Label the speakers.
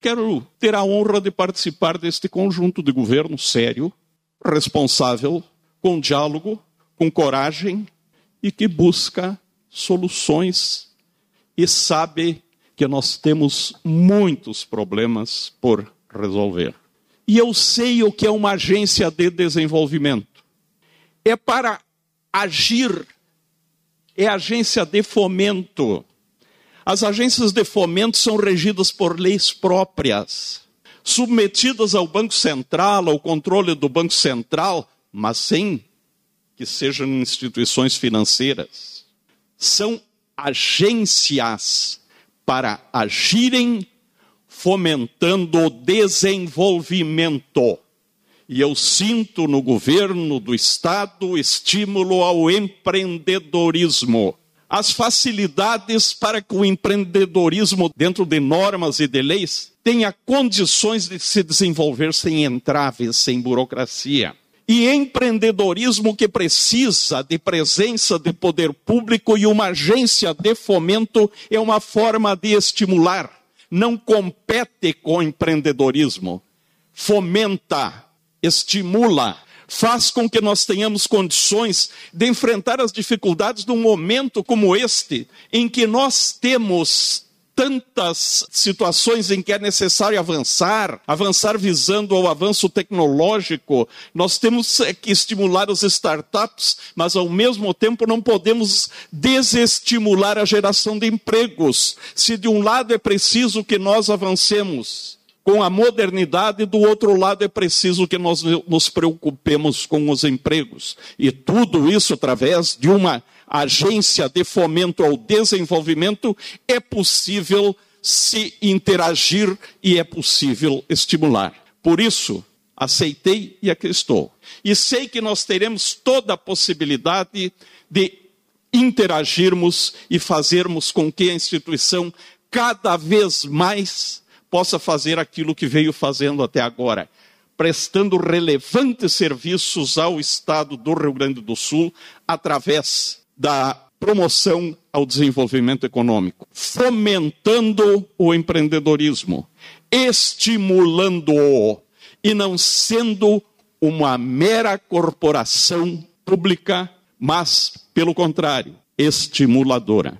Speaker 1: Quero ter a honra de participar deste conjunto de governo sério, responsável, com diálogo, com coragem e que busca soluções e sabe que nós temos muitos problemas por resolver. E eu sei o que é uma agência de desenvolvimento. É para agir, é agência de fomento. As agências de fomento são regidas por leis próprias, submetidas ao Banco Central, ao controle do Banco Central, mas sem que sejam instituições financeiras. São agências para agirem fomentando o desenvolvimento. E eu sinto no governo do Estado estímulo ao empreendedorismo. As facilidades para que o empreendedorismo, dentro de normas e de leis, tenha condições de se desenvolver sem entraves, sem burocracia e empreendedorismo que precisa de presença de poder público e uma agência de fomento é uma forma de estimular. Não compete com empreendedorismo. Fomenta, estimula, faz com que nós tenhamos condições de enfrentar as dificuldades de um momento como este, em que nós temos tantas situações em que é necessário avançar, avançar visando ao avanço tecnológico. Nós temos que estimular as startups, mas ao mesmo tempo não podemos desestimular a geração de empregos. Se de um lado é preciso que nós avancemos, com a modernidade, do outro lado é preciso que nós nos preocupemos com os empregos. E tudo isso através de uma agência de fomento ao desenvolvimento, é possível se interagir e é possível estimular. Por isso, aceitei e aqui estou. E sei que nós teremos toda a possibilidade de interagirmos e fazermos com que a instituição cada vez mais possa fazer aquilo que veio fazendo até agora, prestando relevantes serviços ao Estado do Rio Grande do Sul através da promoção ao desenvolvimento econômico, fomentando o empreendedorismo, estimulando-o e não sendo uma mera corporação pública, mas, pelo contrário, estimuladora.